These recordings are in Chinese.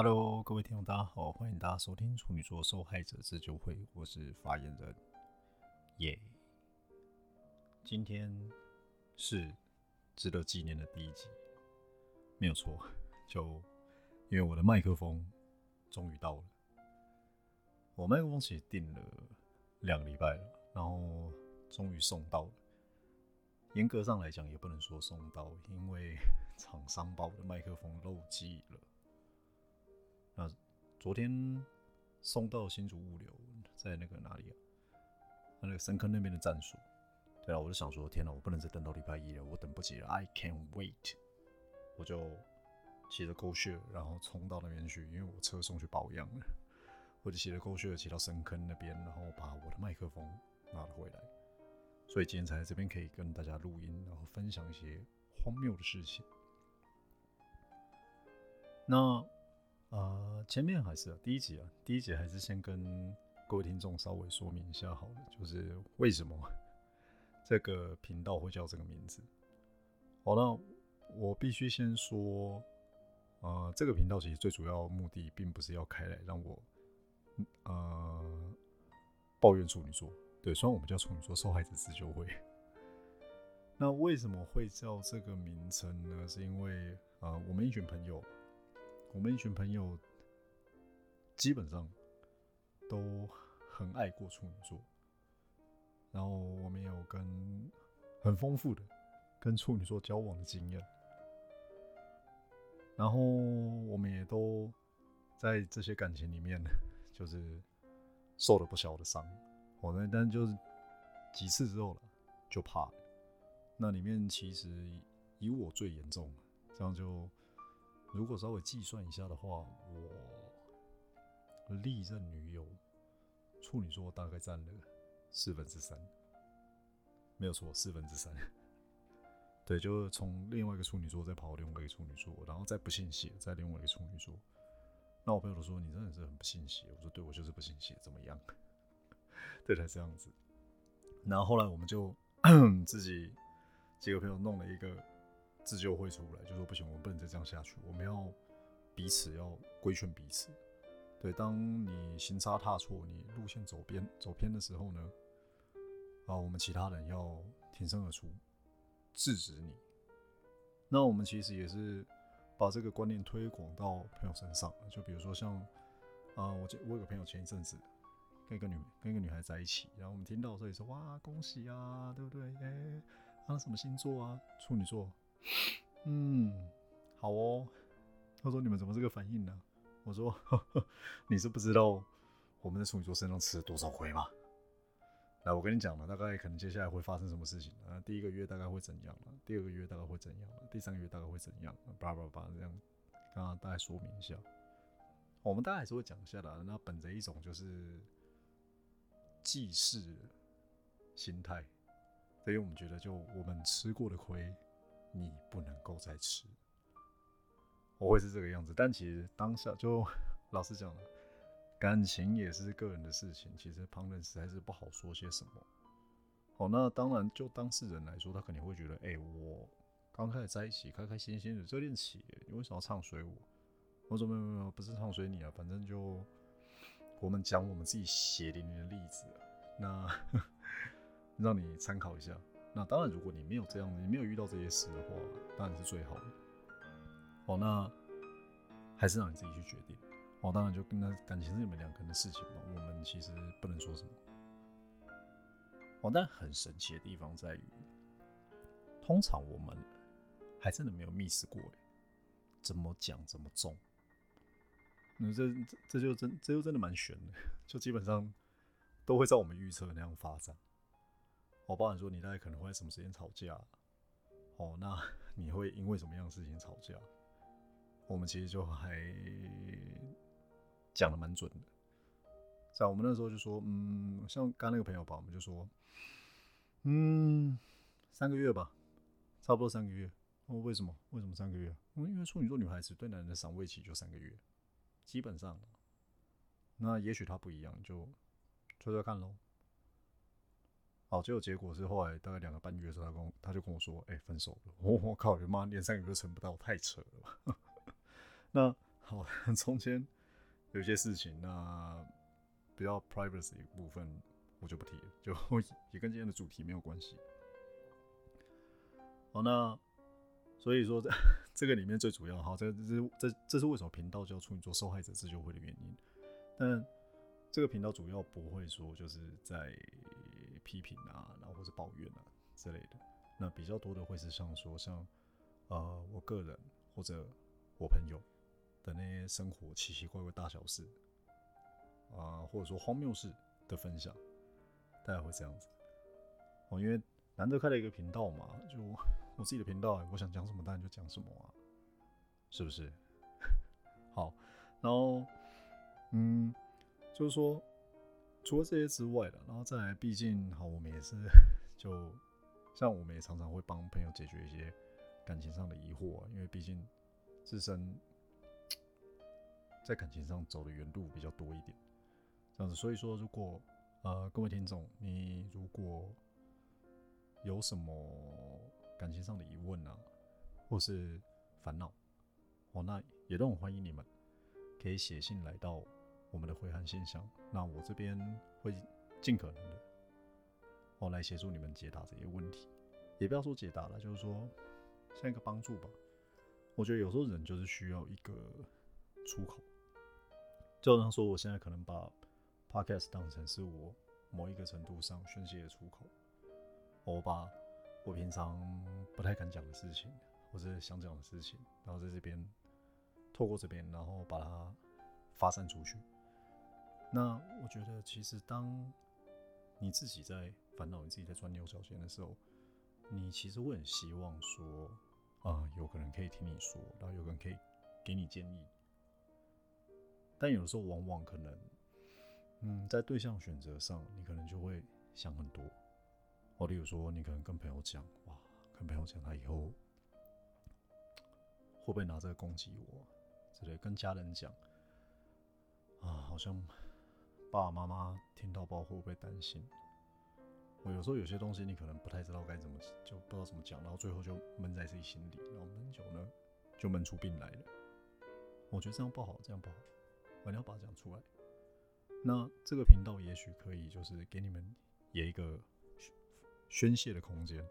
Hello，各位听众，大家好，欢迎大家收听处女座受害者自救会，我是发言人，耶。今天是值得纪念的第一集，没有错，就因为我的麦克风终于到了。我麦克风其实订了两个礼拜了，然后终于送到了。严格上来讲，也不能说送到，因为厂商把我的麦克风漏寄了。那昨天送到新竹物流，在那个哪里啊？那个深坑那边的站所。对啊，我就想说，天哪，我不能再等到礼拜一了，我等不及了，I can't wait。我就骑着狗血，然后冲到那边去，因为我车送去保养了。我就骑着狗血骑到深坑那边，然后把我的麦克风拿了回来。所以今天才在这边可以跟大家录音，然后分享一些荒谬的事情。那。呃，前面还是啊第一集啊，第一集还是先跟各位听众稍微说明一下好了，就是为什么这个频道会叫这个名字。好了，我必须先说，呃，这个频道其实最主要目的并不是要开来让我呃抱怨处女座，对，虽然我们叫处女座受害者自救会。那为什么会叫这个名称呢？是因为呃，我们一群朋友。我们一群朋友基本上都很爱过处女座，然后我们有跟很丰富的跟处女座交往的经验，然后我们也都在这些感情里面就是受了不小的伤。我呢，但就是几次之后了就怕。那里面其实以我最严重，这样就。如果稍微计算一下的话，我历任女友处女座大概占了四分之三，没有错，四分之三。对，就是从另外一个处女座再跑另外一个处女座，然后再不信邪，再另外一个处女座。那我朋友都说你真的是很不信邪，我说对，我就是不信邪，怎么样？对，才这样子。然后后来我们就 自己几个朋友弄了一个。自救会出来就说不行，我们不能再这样下去，我们要彼此要规劝彼此。对，当你行差踏错，你路线走偏走偏的时候呢，啊，我们其他人要挺身而出，制止你。那我们其实也是把这个观念推广到朋友身上，就比如说像啊，我我有个朋友前一阵子跟一个女跟一个女孩在一起，然后我们听到所以说哇恭喜啊，对不对？哎，啊什么星座啊？处女座。嗯，好哦。他说：“你们怎么这个反应呢？”我说：“ 你是不知道我们在处女座身上吃了多少亏吗？”来，我跟你讲了，大概可能接下来会发生什么事情啊？第一个月大概会怎样了？第二个月大概会怎样了？第三个月大概会怎样？叭叭叭这样，刚刚大概说明一下。我们大概还是会讲一下的。那本着一种就是济世心态，所以我们觉得就我们吃过的亏。你不能够再吃，我会是这个样子。但其实当下就 老实讲了，感情也是个人的事情，其实旁人实在是不好说些什么。哦，那当然就当事人来说，他肯定会觉得，哎，我刚开始在一起，开开心心的热恋期，你为什么要唱衰我？我说没有没有，不是唱衰你啊，反正就我们讲我们自己血淋淋的例子，那 让你参考一下。那当然，如果你没有这样，你没有遇到这些事的话，当然是最好的。哦，那还是让你自己去决定。哦，当然就跟他感情是你们两个人的事情嘛，我们其实不能说什么。哦，但很神奇的地方在于，通常我们还真的没有 miss 过，怎么讲怎么中。那这这这就真这就真的蛮悬的，就基本上都会照我们预测那样发展。我包含说你大概可能会在什么时间吵架，哦，那 你会因为什么样的事情吵架？我们其实就还讲的蛮准的，在我们那时候就说，嗯，像刚那个朋友吧，我们就说，嗯，三个月吧，差不多三个月。哦，为什么？为什么三个月？因为处女座女孩子对男人的赏味期就三个月，基本上。那也许他不一样，就吹吹看喽。好，结果结果是后来大概两个半月的时候，他跟他就跟我说：“哎，分手了。”我我靠，你妈连三个月都撑不到，太扯了吧？那好，中间有些事情，那比较 privacy 部分我就不提了，就也跟今天的主题没有关系。好，那所以说这 这个里面最主要，哈，这这这这是为什么频道叫处女座受害者自救会的原因。但这个频道主要不会说就是在批评啊，然后或者抱怨啊之类的。那比较多的会是像说像呃我个人或者我朋友的那些生活奇奇怪怪大小事啊，或者说荒谬事的分享，大概会这样子。哦，因为难得开了一个频道嘛，就我自己的频道，我想讲什么当然就讲什么啊，是不是？好，然后嗯，就是说除了这些之外的，然后再来，毕竟好，我们也是就。像我们也常常会帮朋友解决一些感情上的疑惑，因为毕竟自身在感情上走的远路比较多一点，这样子。所以说，如果呃各位听众，你如果有什么感情上的疑问啊，或是烦恼，哦，那也都很欢迎你们可以写信来到我们的回函信箱，那我这边会尽可能的。哦，来协助你们解答这些问题，也不要说解答了，就是说像一个帮助吧。我觉得有时候人就是需要一个出口，就好像说我现在可能把 podcast 当成是我某一个程度上宣泄的出口，我把我平常不太敢讲的事情，或者想讲的事情，然后在这边透过这边，然后把它发散出去。那我觉得其实当你自己在烦恼，你自己在钻牛角尖的时候，你其实会很希望说，啊，有个人可以听你说，然后有个人可以给你建议。但有的时候，往往可能，嗯，在对象选择上，你可能就会想很多。哦，例如说，你可能跟朋友讲，哇，跟朋友讲他以后会不会拿这个攻击我之类，跟家人讲，啊，好像。爸爸妈妈听到，不知道会担心。我有时候有些东西，你可能不太知道该怎么，就不知道怎么讲，然后最后就闷在自己心里，然后闷久呢，就闷出病来了。我觉得这样不好，这样不好，我要把它讲出来。那这个频道也许可以，就是给你们也一个宣泄的空间。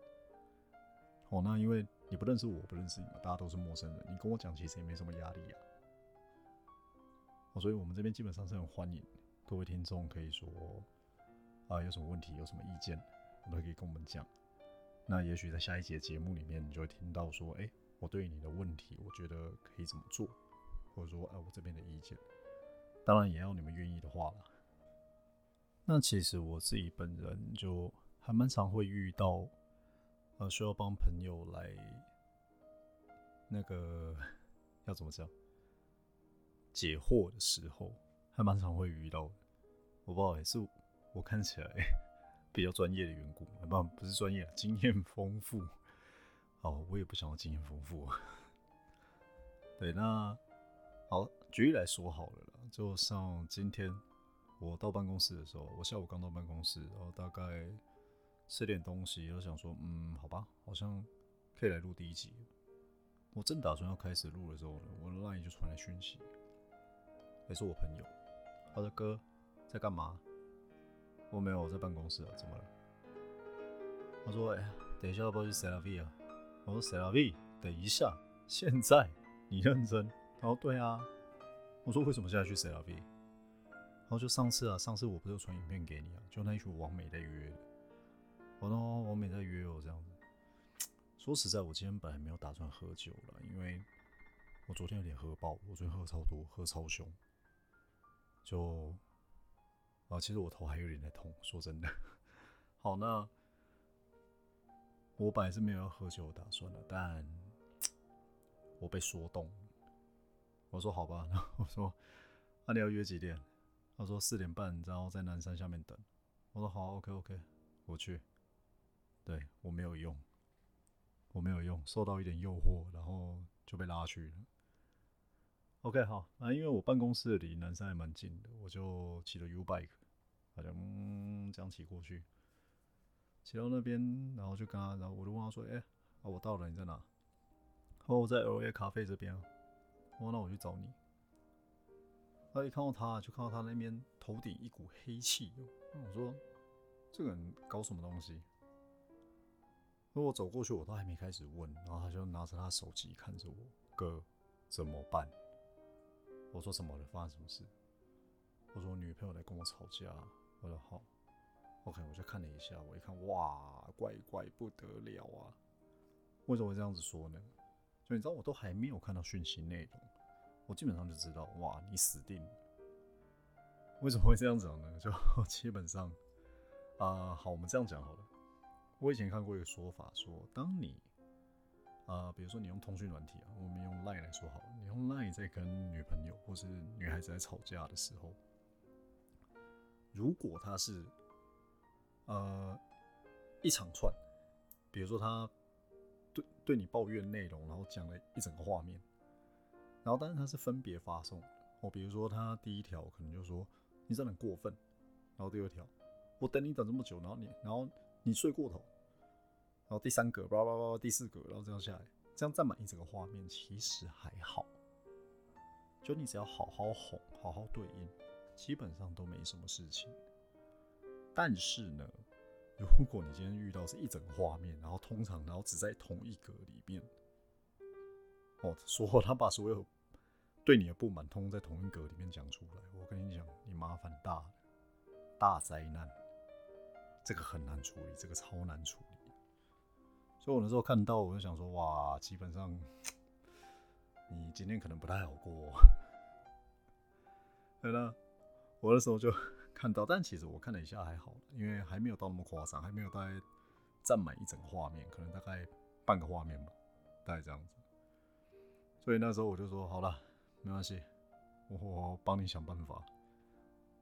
哦，那因为你不认识我，不认识你嘛，大家都是陌生人，你跟我讲其实也没什么压力呀。哦，所以我们这边基本上是很欢迎。各位听众可以说啊，有什么问题，有什么意见，都可以跟我们讲。那也许在下一节节目里面，你就会听到说，哎，我对你的问题，我觉得可以怎么做，或者说，哎，我这边的意见，当然也要你们愿意的话了。那其实我自己本人就还蛮常会遇到，呃，需要帮朋友来那个要怎么讲解惑的时候。还蛮常会遇到，我不知道也是我看起来 比较专业的缘故，不不是专业，经验丰富。哦，我也不想要经验丰富。对，那好，举例来说好了啦，就像今天我到办公室的时候，我下午刚到办公室，然后大概吃点东西，我想说，嗯，好吧，好像可以来录第一集。我正打算要开始录的时候呢，我的 line 就传来讯息，也是我朋友。我说哥，在干嘛？我没有，我在办公室啊。怎么了？他说：“哎呀，等一下要不要去 C L V 啊？”我说：“C L V，等一下，现在？你认真？”他说：“对啊。”我说：“为什么现在去 C L V？” 然后就上次啊，上次我不是传影片给你啊，就那一群王美在约的。我说：“王美在约我这样子。”说实在，我今天本来没有打算喝酒了，因为我昨天有点喝爆，我昨天喝超多，喝超凶。就啊，其实我头还有点在痛，说真的。好，那我本来是没有要喝酒的打算的，但我被说动。我说好吧，然后我说那你要约几点？他说四点半，然后在南山下面等。我说好，OK OK，我去。对我没有用，我没有用，受到一点诱惑，然后就被拉去了。OK，好，那因为我办公室离南山还蛮近的，我就骑了 U bike，好像嗯这样骑过去，骑到那边，然后就跟他，然后我就问他说：“哎，啊我到了，你在哪？”哦，我在 LA 咖啡这边啊。哦，那我去找你。他一看到他，就看到他那边头顶一股黑气。我说：“这个人搞什么东西？”那我走过去，我都还没开始问，然后他就拿着他手机看着我：“哥，怎么办？”我说：“什么了？发生什么事？”我说我：“女朋友来跟我吵架。”我说：“好，OK。”我就看了一下，我一看，哇，怪怪不得了啊！为什么会这样子说呢？就你知道，我都还没有看到讯息内容，我基本上就知道，哇，你死定了。为什么会这样讲呢？就基本上，啊，好，我们这样讲好了。我以前看过一个说法，说当你，啊，比如说你用通讯软体啊，我们用 Line 来说好了，你用 Line 在跟女朋友或是女孩子在吵架的时候。如果他是，呃，一长串，比如说他对对你抱怨内容，然后讲了一整个画面，然后但是他是分别发送，哦，比如说他第一条可能就说你真的很过分，然后第二条我等你等这么久，然后你然后你睡过头，然后第三格叭叭叭第四格，然后这样下来，这样占满一整个画面其实还好，就你只要好好哄，好好对应。基本上都没什么事情，但是呢，如果你今天遇到是一整个画面，然后通常然后只在同一格里面，哦，说他把所有对你的不满通通在同一格里面讲出来，我跟你讲，你麻烦大了，大灾难，这个很难处理，这个超难处理。所以我那时候看到，我就想说，哇，基本上你今天可能不太好过，对了。我那时候就 看到，但其实我看了一下还好，因为还没有到那么夸张，还没有大概占满一整个画面，可能大概半个画面吧，大概这样子。所以那时候我就说好了，没关系，我帮你想办法。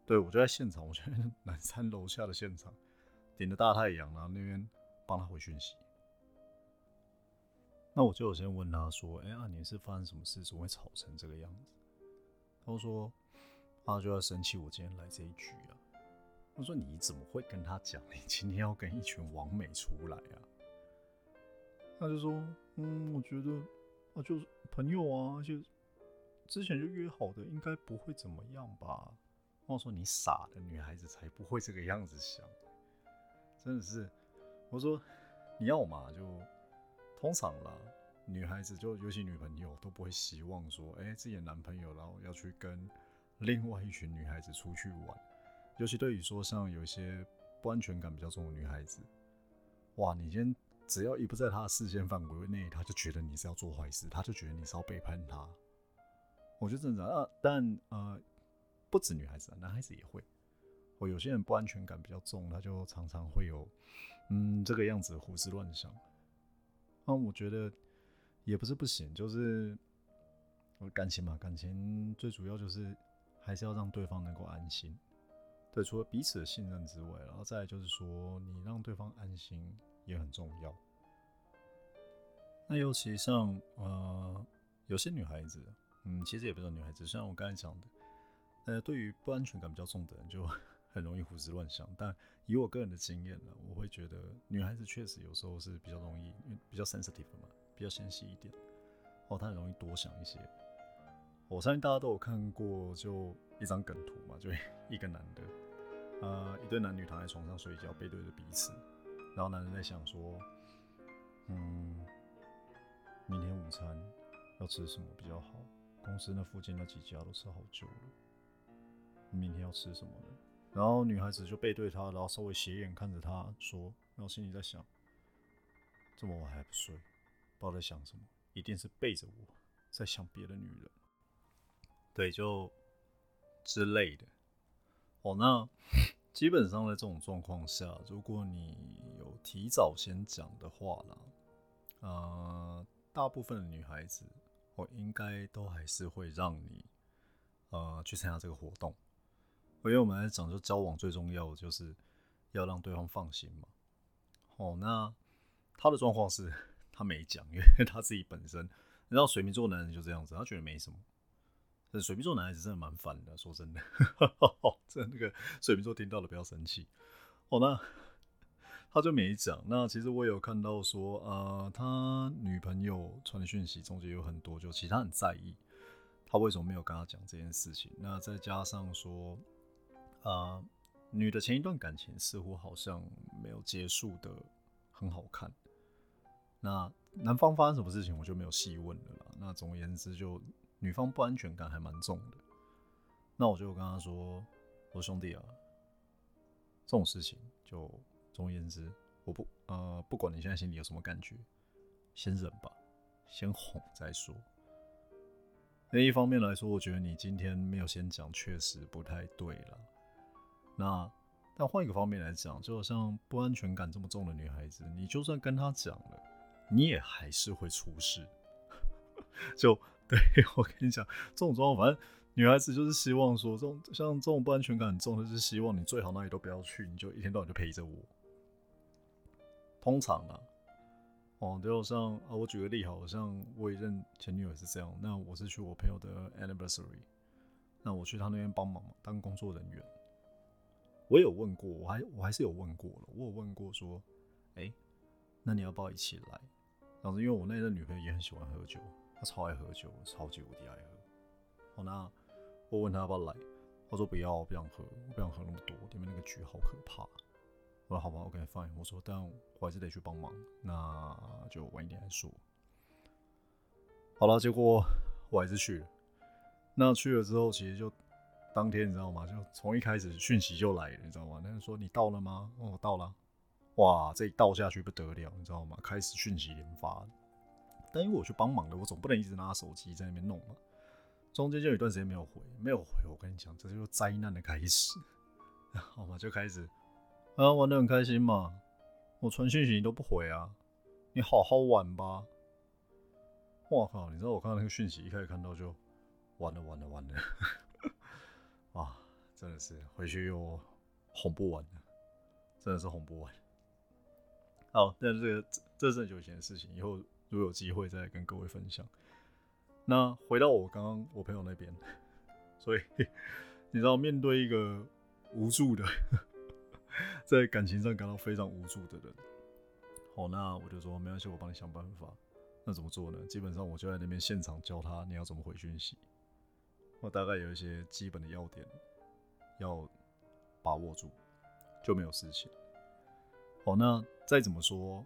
对我就在现场，我在 南山楼下的现场，顶着大太阳，然后那边帮他回讯息。那我就有先问他说：“哎，阿年是发生什么事，怎么会吵成这个样子？”他说。他就要生气，我今天来这一局啊！我说你怎么会跟他讲你今天要跟一群王美出来啊？他就说，嗯，我觉得啊，就是朋友啊，就之前就约好的，应该不会怎么样吧？我说你傻的女孩子才不会这个样子想，真的是。我说你要嘛就通常啦，女孩子就尤其女朋友都不会希望说，哎，自己的男朋友然后要去跟。另外一群女孩子出去玩，尤其对于说像有一些不安全感比较重的女孩子，哇，你今天只要一不在她的视线范围内，她就觉得你是要做坏事，她就觉得你是要背叛她。我觉得正常啊，但呃，不止女孩子，男孩子也会。我有些人不安全感比较重，他就常常会有嗯这个样子胡思乱想。那我觉得也不是不行，就是感情嘛，感情最主要就是。还是要让对方能够安心，对，除了彼此的信任之外，然后再来就是说，你让对方安心也很重要。那尤其像呃，有些女孩子，嗯，其实也不是女孩子，像我刚才讲的，呃，对于不安全感比较重的人，就很容易胡思乱想。但以我个人的经验呢，我会觉得女孩子确实有时候是比较容易，因为比较 sensitive 嘛，比较纤细一点，哦，她很容易多想一些。我相信大家都有看过，就一张梗图嘛，就 一个男的，呃，一对男女躺在床上睡觉，背对着彼此，然后男人在想说，嗯，明天午餐要吃什么比较好？公司那附近那几家都吃好久了，明天要吃什么呢？然后女孩子就背对他，然后稍微斜眼看着他说，然后心里在想，这么晚还不睡，不知道在想什么，一定是背着我在想别的女人。对，就之类的哦。那基本上在这种状况下，如果你有提早先讲的话啦，呃，大部分的女孩子，我应该都还是会让你呃去参加这个活动。因为我们来讲，就交往最重要的就是要让对方放心嘛。哦，那他的状况是他没讲，因为他自己本身，你知道水瓶座男人就这样子，他觉得没什么。水瓶座男孩子真的蛮烦的，说真的，这那个水瓶座听到了不要生气。哦，那他就没讲。那其实我有看到说，呃，他女朋友传的讯息中间有很多，就其实他很在意。他为什么没有跟他讲这件事情？那再加上说，啊，女的前一段感情似乎好像没有结束的很好看。那男方发生什么事情，我就没有细问了啦。那总而言之，就女方不安全感还蛮重的。那我就跟他说：“我说兄弟啊，这种事情就总而言之，我不呃，不管你现在心里有什么感觉，先忍吧，先哄再说。那一方面来说，我觉得你今天没有先讲，确实不太对了。那但换一个方面来讲，就好像不安全感这么重的女孩子，你就算跟她讲了。”你也还是会出事，就 对我跟你讲，这种状况，反正女孩子就是希望说，这种像这种不安全感很重的，是希望你最好哪里都不要去，你就一天到晚就陪着我。通常啊，哦，就像啊，我举个例，好像我一任前女友是这样，那我是去我朋友的 anniversary，那我去他那边帮忙当工作人员，我有问过，我还我还是有问过了，我有问过说，哎，那你要不要一起来？当时因为我那任女朋友也很喜欢喝酒，她超爱喝酒，超级无敌爱喝。好，那我问她要不要来，她说不要，不想喝，我不想喝那么多，里面那个局好可怕。我说好吧，OK fine。我说但我还是得去帮忙，那就晚一点再说。好了，结果我还是去了。那去了之后，其实就当天你知道吗？就从一开始讯息就来了，你知道吗？那人说你到了吗？哦，我到了。哇，这一倒下去不得了，你知道吗？开始讯息连发。但因为我去帮忙了，我总不能一直拿手机在那边弄嘛。中间就有一段时间没有回，没有回。我跟你讲，这就是灾难的开始。好嘛，就开始啊，玩的很开心嘛。我传讯息你都不回啊，你好好玩吧。我靠，你知道我看到那个讯息，一开始看到就完了完了完了。真的是回去又哄不完了，真的是哄不完。好，但是这个这是很久以前的事情，以后如果有机会再跟各位分享。那回到我刚刚我朋友那边，所以 你知道，面对一个无助的，在感情上感到非常无助的人，好，那我就说没关系，我帮你想办法。那怎么做呢？基本上我就在那边现场教他你要怎么回讯息，我大概有一些基本的要点要把握住，就没有事情。好，那再怎么说，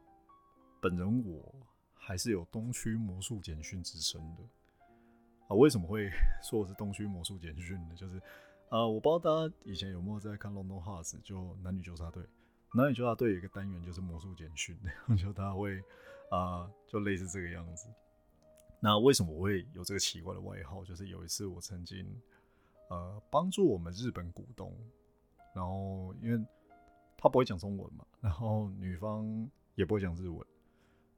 本人我还是有东区魔术简讯之称的啊。为什么会 说我是东区魔术简讯呢？就是啊，我不知道大家以前有没有在看《London Hearts》，就男女纠察队。男女纠察队有一个单元就是魔术简讯，就他会啊，就类似这个样子。那为什么我会有这个奇怪的外号？就是有一次我曾经呃帮助我们日本股东，然后因为。他不会讲中文嘛，然后女方也不会讲日文。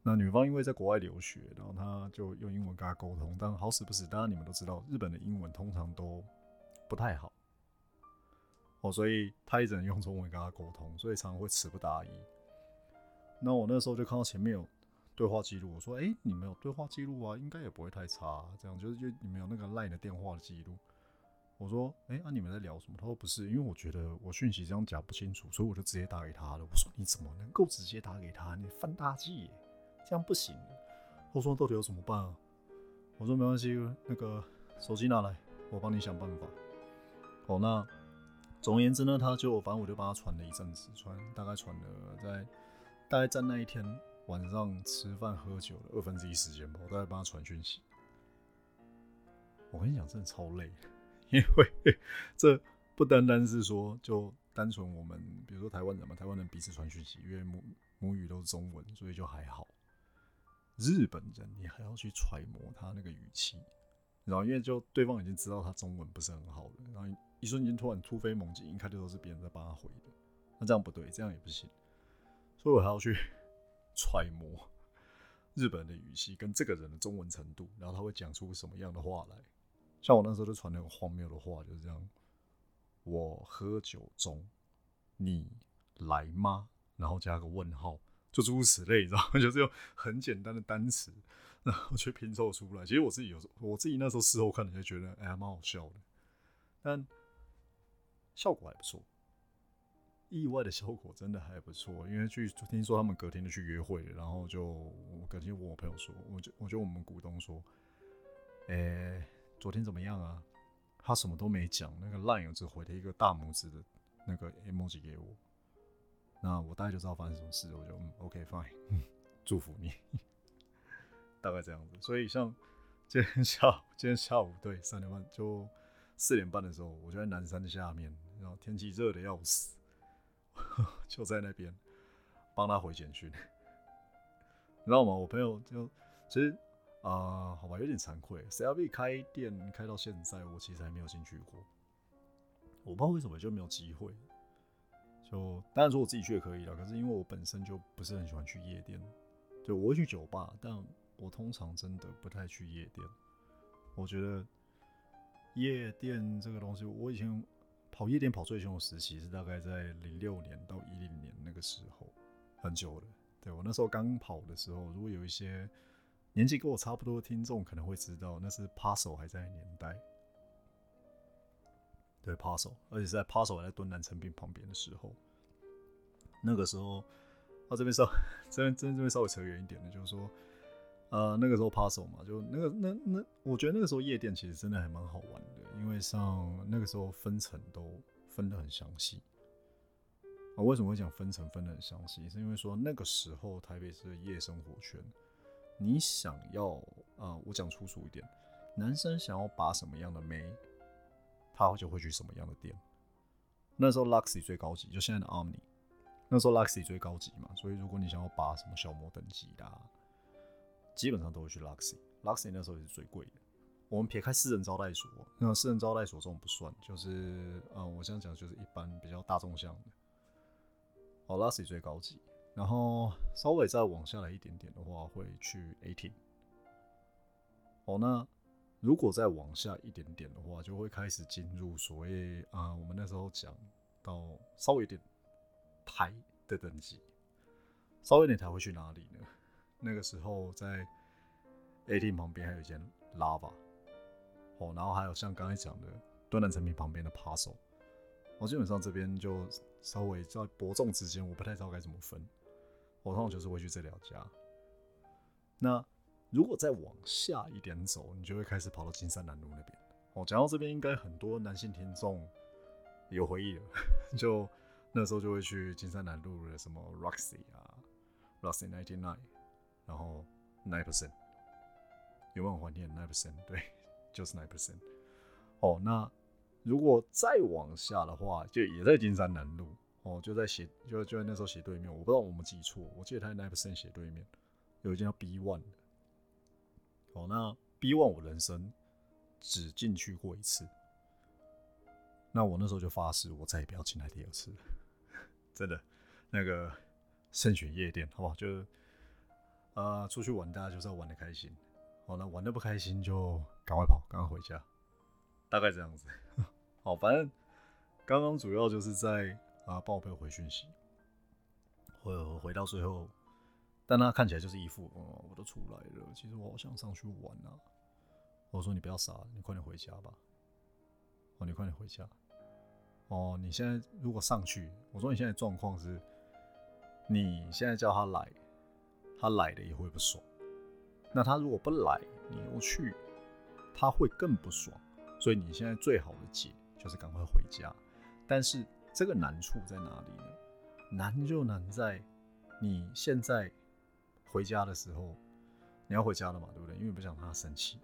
那女方因为在国外留学，然后他就用英文跟他沟通。但好死不死，当然你们都知道，日本的英文通常都不太好哦，所以他一直用中文跟他沟通，所以常常会词不达意。那我那时候就看到前面有对话记录，我说：“哎，你们有对话记录啊？应该也不会太差。这样就是就你们有那个 LINE 的电话的记录。”我说，哎，那你们在聊什么？他说不是，因为我觉得我讯息这样讲不清楚，所以我就直接打给他了。我说你怎么能够直接打给他？你犯大忌，这样不行。我说到底要怎么办啊？我说没关系，那个手机拿来，我帮你想办法。好，那总而言之呢，他就反正我就帮他传了一阵子，传大概传了在大概在那一天晚上吃饭喝酒的二分之一时间吧，我大概帮他传讯息。我跟你讲，真的超累。因为这不单单是说，就单纯我们，比如说台湾人嘛，台湾人彼此传讯息，因为母母语都是中文，所以就还好。日本人你还要去揣摩他那个语气，然后因为就对方已经知道他中文不是很好的，然后一瞬间突然突飞猛进，一看就都是别人在帮他回的，那这样不对，这样也不行，所以我还要去揣摩日本的语气跟这个人的中文程度，然后他会讲出什么样的话来。像我那时候就传那个荒谬的话，就是这样。我喝酒中，你来吗？然后加个问号，就诸如此类，你知道吗？就是用很简单的单词，然后去拼凑出来。其实我自己有时候，我自己那时候事后看，就觉得哎，蛮好笑的。但效果还不错，意外的效果真的还不错。因为去听说他们隔天就去约会了，然后就我隔天问我朋友说，我就我就我们股东说，哎。昨天怎么样啊？他什么都没讲，那个 line 只回了一个大拇指的那个 emoji 给我。那我大概就知道发生什么事，我就嗯 OK fine，祝福你，大概这样子。所以像今天下午，今天下午对三点半就四点半的时候，我就在南山的下面，然后天气热的要死，就在那边帮他回简讯，你知道吗？我朋友就其实啊，好吧，有点惭愧，CLB 开店开到现在，我其实还没有进去过，我不知道为什么就没有机会。就当然说我自己去也可以了，可是因为我本身就不是很喜欢去夜店，对我会去酒吧，但我通常真的不太去夜店。我觉得夜店这个东西，我以前跑夜店跑最凶的时期是大概在零六年到一零年那个时候，很久了。对我那时候刚跑的时候，如果有一些年纪跟我差不多的听众可能会知道，那是 Paso 还在年代。对 p a s o 而且是在 p a s o 还在敦南成品旁边的时候，那个时候，啊这边稍 这边这边这边稍微扯远一点的，就是说，呃那个时候 p a s o 嘛，就那个那那，我觉得那个时候夜店其实真的还蛮好玩的，因为像那个时候分层都分得很详细。啊，为什么会讲分层分得很详细？是因为说那个时候台北是夜生活圈，你想要啊，我讲粗俗一点，男生想要把什么样的妹？他就会去什么样的店？那时候 Luxy 最高级，就现在的 Omni。那时候 Luxy 最高级嘛，所以如果你想要拔什么小模等级的，基本上都会去 Luxy。Luxy 那时候也是最贵的。我们撇开私人招待所，那私人招待所这种不算，就是嗯，我这样讲就是一般比较大众向的。哦，Luxy 最高级，然后稍微再往下来一点点的话，会去 Eighteen。哦，那。如果再往下一点点的话，就会开始进入所谓啊，我们那时候讲到稍微有点台的等级，稍微有点台会去哪里呢？那个时候在 A T 旁边还有一间 Lava，哦，然后还有像刚才讲的端南成品旁边的 parcel 我基本上这边就稍微在伯仲之间，我不太知道该怎么分，我通常就是会去这两家，那。如果再往下一点走，你就会开始跑到金山南路那边。哦，讲到这边，应该很多男性听众有回忆了。就那时候就会去金山南路的什么 Roxy 啊，Roxy Ninety Nine，然后 Nine Percent，有没有怀念 Nine Percent？对，就是 Nine Percent。哦，那如果再往下的话，就也在金山南路。哦，就在斜，就就在那时候斜对面。我不知道我们记错，我记得他在 Nine Percent 斜对面有一间叫 B One 的。哦，那 B One 我人生只进去过一次，那我那时候就发誓，我再也不要进来第二次，真的。那个慎选夜店，好不好？就呃出去玩，大家就是要玩的开心。好，那玩的不开心就赶快跑，赶快回家，大概这样子。好，反正刚刚主要就是在啊帮我朋友回讯息，回回到最后。但他看起来就是一副，哦，我都出来了，其实我好想上去玩啊。我说你不要傻，你快点回家吧。哦，你快点回家。哦，你现在如果上去，我说你现在状况是，你现在叫他来，他来的也会不爽。那他如果不来，你又去，他会更不爽。所以你现在最好的解就是赶快回家。但是这个难处在哪里呢？难就难在你现在。回家的时候，你要回家了嘛，对不对？因为不想让他生气。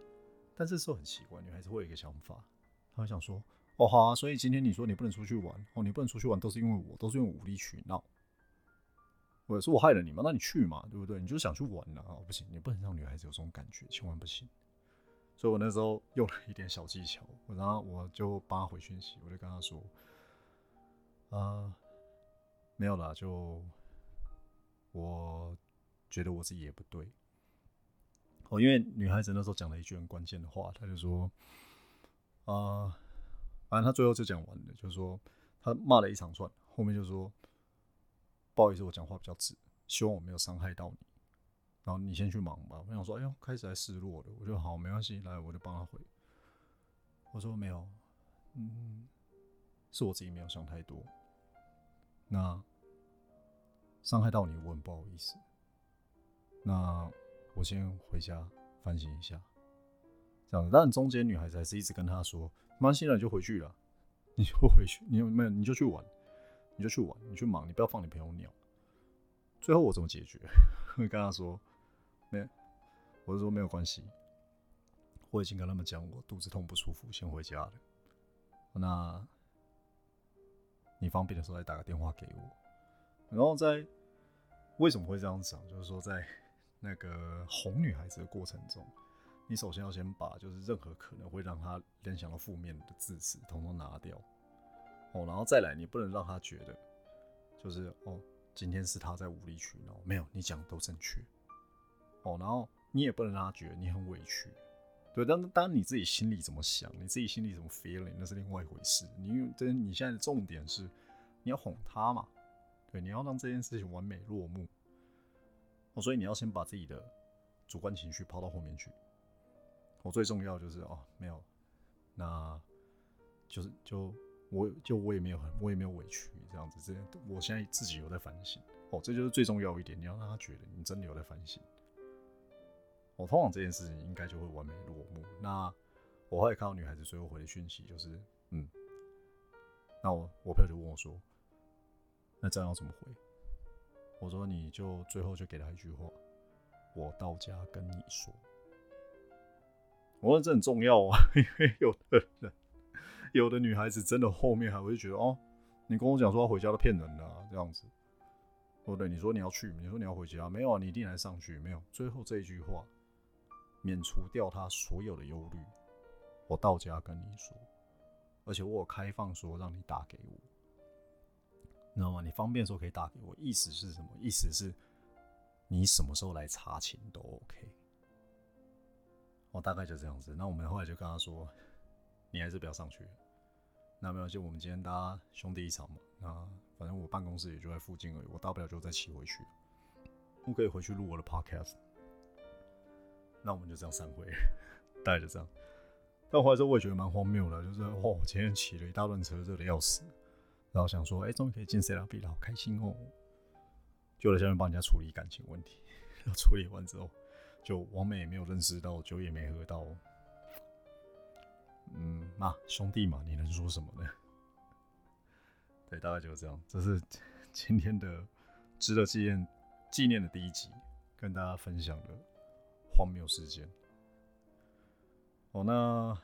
但这时候很奇怪，女孩子会有一个想法，她会想说：“哦，好啊，所以今天你说你不能出去玩，哦，你不能出去玩，都是因为我，都是用武力取闹。我是我害了你嘛？那你去嘛，对不对？你就想去玩了啊？不行，你不能让女孩子有这种感觉，千万不行。所以我那时候用了一点小技巧，然后我就帮他回讯息，我就跟他说：啊，没有啦，就我。”觉得我自己也不对，哦，因为女孩子那时候讲了一句很关键的话，她就说，啊，反正她最后就讲完了，就是说她骂了一长串，后面就说，不好意思，我讲话比较直，希望我没有伤害到你，然后你先去忙吧。我想说，哎呦，开始还失落了，我就好，没关系，来，我就帮他回。我说没有，嗯，是我自己没有想太多，那伤害到你，我很不好意思。那我先回家反省一下，这样子。但中间女孩子还是一直跟他说：“妈，现在就回去了，你就回去，你有没有你就去玩，你就去玩，你去忙，你不要放你朋友鸟。”最后我怎么解决？跟他说：“没，我是说没有关系，我已经跟他们讲，我肚子痛不舒服，先回家了。那你方便的时候再打个电话给我。然后在为什么会这样讲？就是说在那个哄女孩子的过程中，你首先要先把就是任何可能会让她联想到负面的字词统统拿掉哦，然后再来，你不能让她觉得就是哦。”今天是他在无理取闹，没有你讲都正确哦。然后你也不能让他觉得你很委屈，对。但当你自己心里怎么想，你自己心里怎么 feeling，那是另外一回事。你这你现在的重点是你要哄他嘛，对，你要让这件事情完美落幕。哦，所以你要先把自己的主观情绪抛到后面去。我最重要就是哦，没有，那就是就。我就我也没有很，我也没有委屈这样子，这我现在自己有在反省哦，这就是最重要一点，你要让他觉得你真的有在反省。我通常这件事情应该就会完美落幕。那我会看到女孩子最后回的讯息就是，嗯，那我我朋友就问我说，那这样要怎么回？我说你就最后就给他一句话，我到家跟你说。我说这很重要啊，因为有的人。有的女孩子真的后面还会觉得哦，你跟我讲说要回家都骗人的这样子，哦对？你说你要去，你说你要回家，没有啊？你一定来上去，没有？最后这一句话免除掉他所有的忧虑。我到家跟你说，而且我有开放说让你打给我，你知道吗？你方便的时候可以打给我。意思是什么？意思是你什么时候来查寝都 OK。我大概就这样子。那我们后来就跟他说。你还是不要上去。那没有，就我们今天大家兄弟一场嘛。那反正我办公室也就在附近而已，我大不了就再骑回去。我可以回去录我的 podcast。那我们就这样散会，大概就这样。但后来之后我也觉得蛮荒谬的，就是哦，今天骑了一大段车，热的要死。然后想说，哎，终于可以进 C L B 了，好开心哦。就在下面帮人家处理感情问题，然后处理完之后，就王美也没有认识到，酒也没喝到。嗯，那兄弟嘛，你能说什么呢？对，大概就是这样。这是今天的值得纪念纪念的第一集，跟大家分享的荒谬事件。哦，那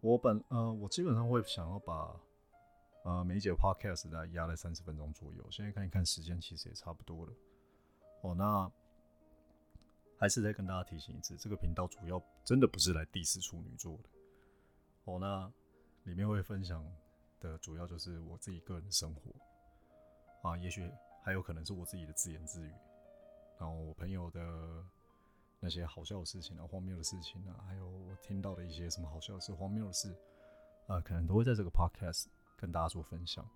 我本呃，我基本上会想要把呃每一节 podcast 大概压在三十分钟左右。现在看一看时间，其实也差不多了。哦，那。还是再跟大家提醒一次，这个频道主要真的不是来第四处女座的哦。那里面会分享的主要就是我自己个人的生活啊，也许还有可能是我自己的自言自语，然后我朋友的那些好笑的事情啊、荒谬的事情啊，还有我听到的一些什么好笑的事、荒谬的事啊，可能都会在这个 podcast 跟大家做分享。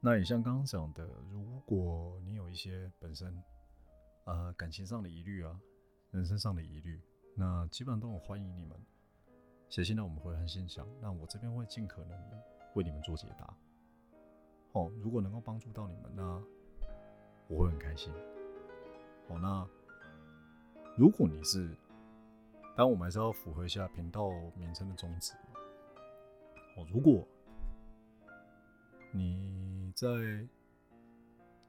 那也像刚刚讲的，如果你有一些本身呃感情上的疑虑啊。人生上的疑虑，那基本上都很欢迎你们写信到我们回函信箱，那我这边会尽可能的为你们做解答。哦，如果能够帮助到你们，那我会很开心。哦，那如果你是，当然我们还是要符合一下频道名称的宗旨。哦，如果你在。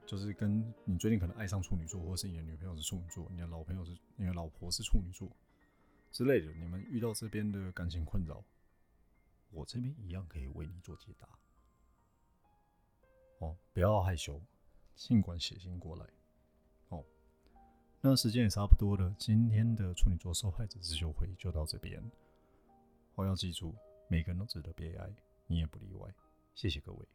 就是跟你最近可能爱上处女座，或是你的女朋友是处女座，你的老朋友是你的老婆是处女座之类的，你们遇到这边的感情困扰，我这边一样可以为你做解答。哦，不要害羞，尽管写信过来。那时间也差不多了，今天的处女座受害者自救会就到这边。我要记住，每个人都值得被爱，你也不例外。谢谢各位。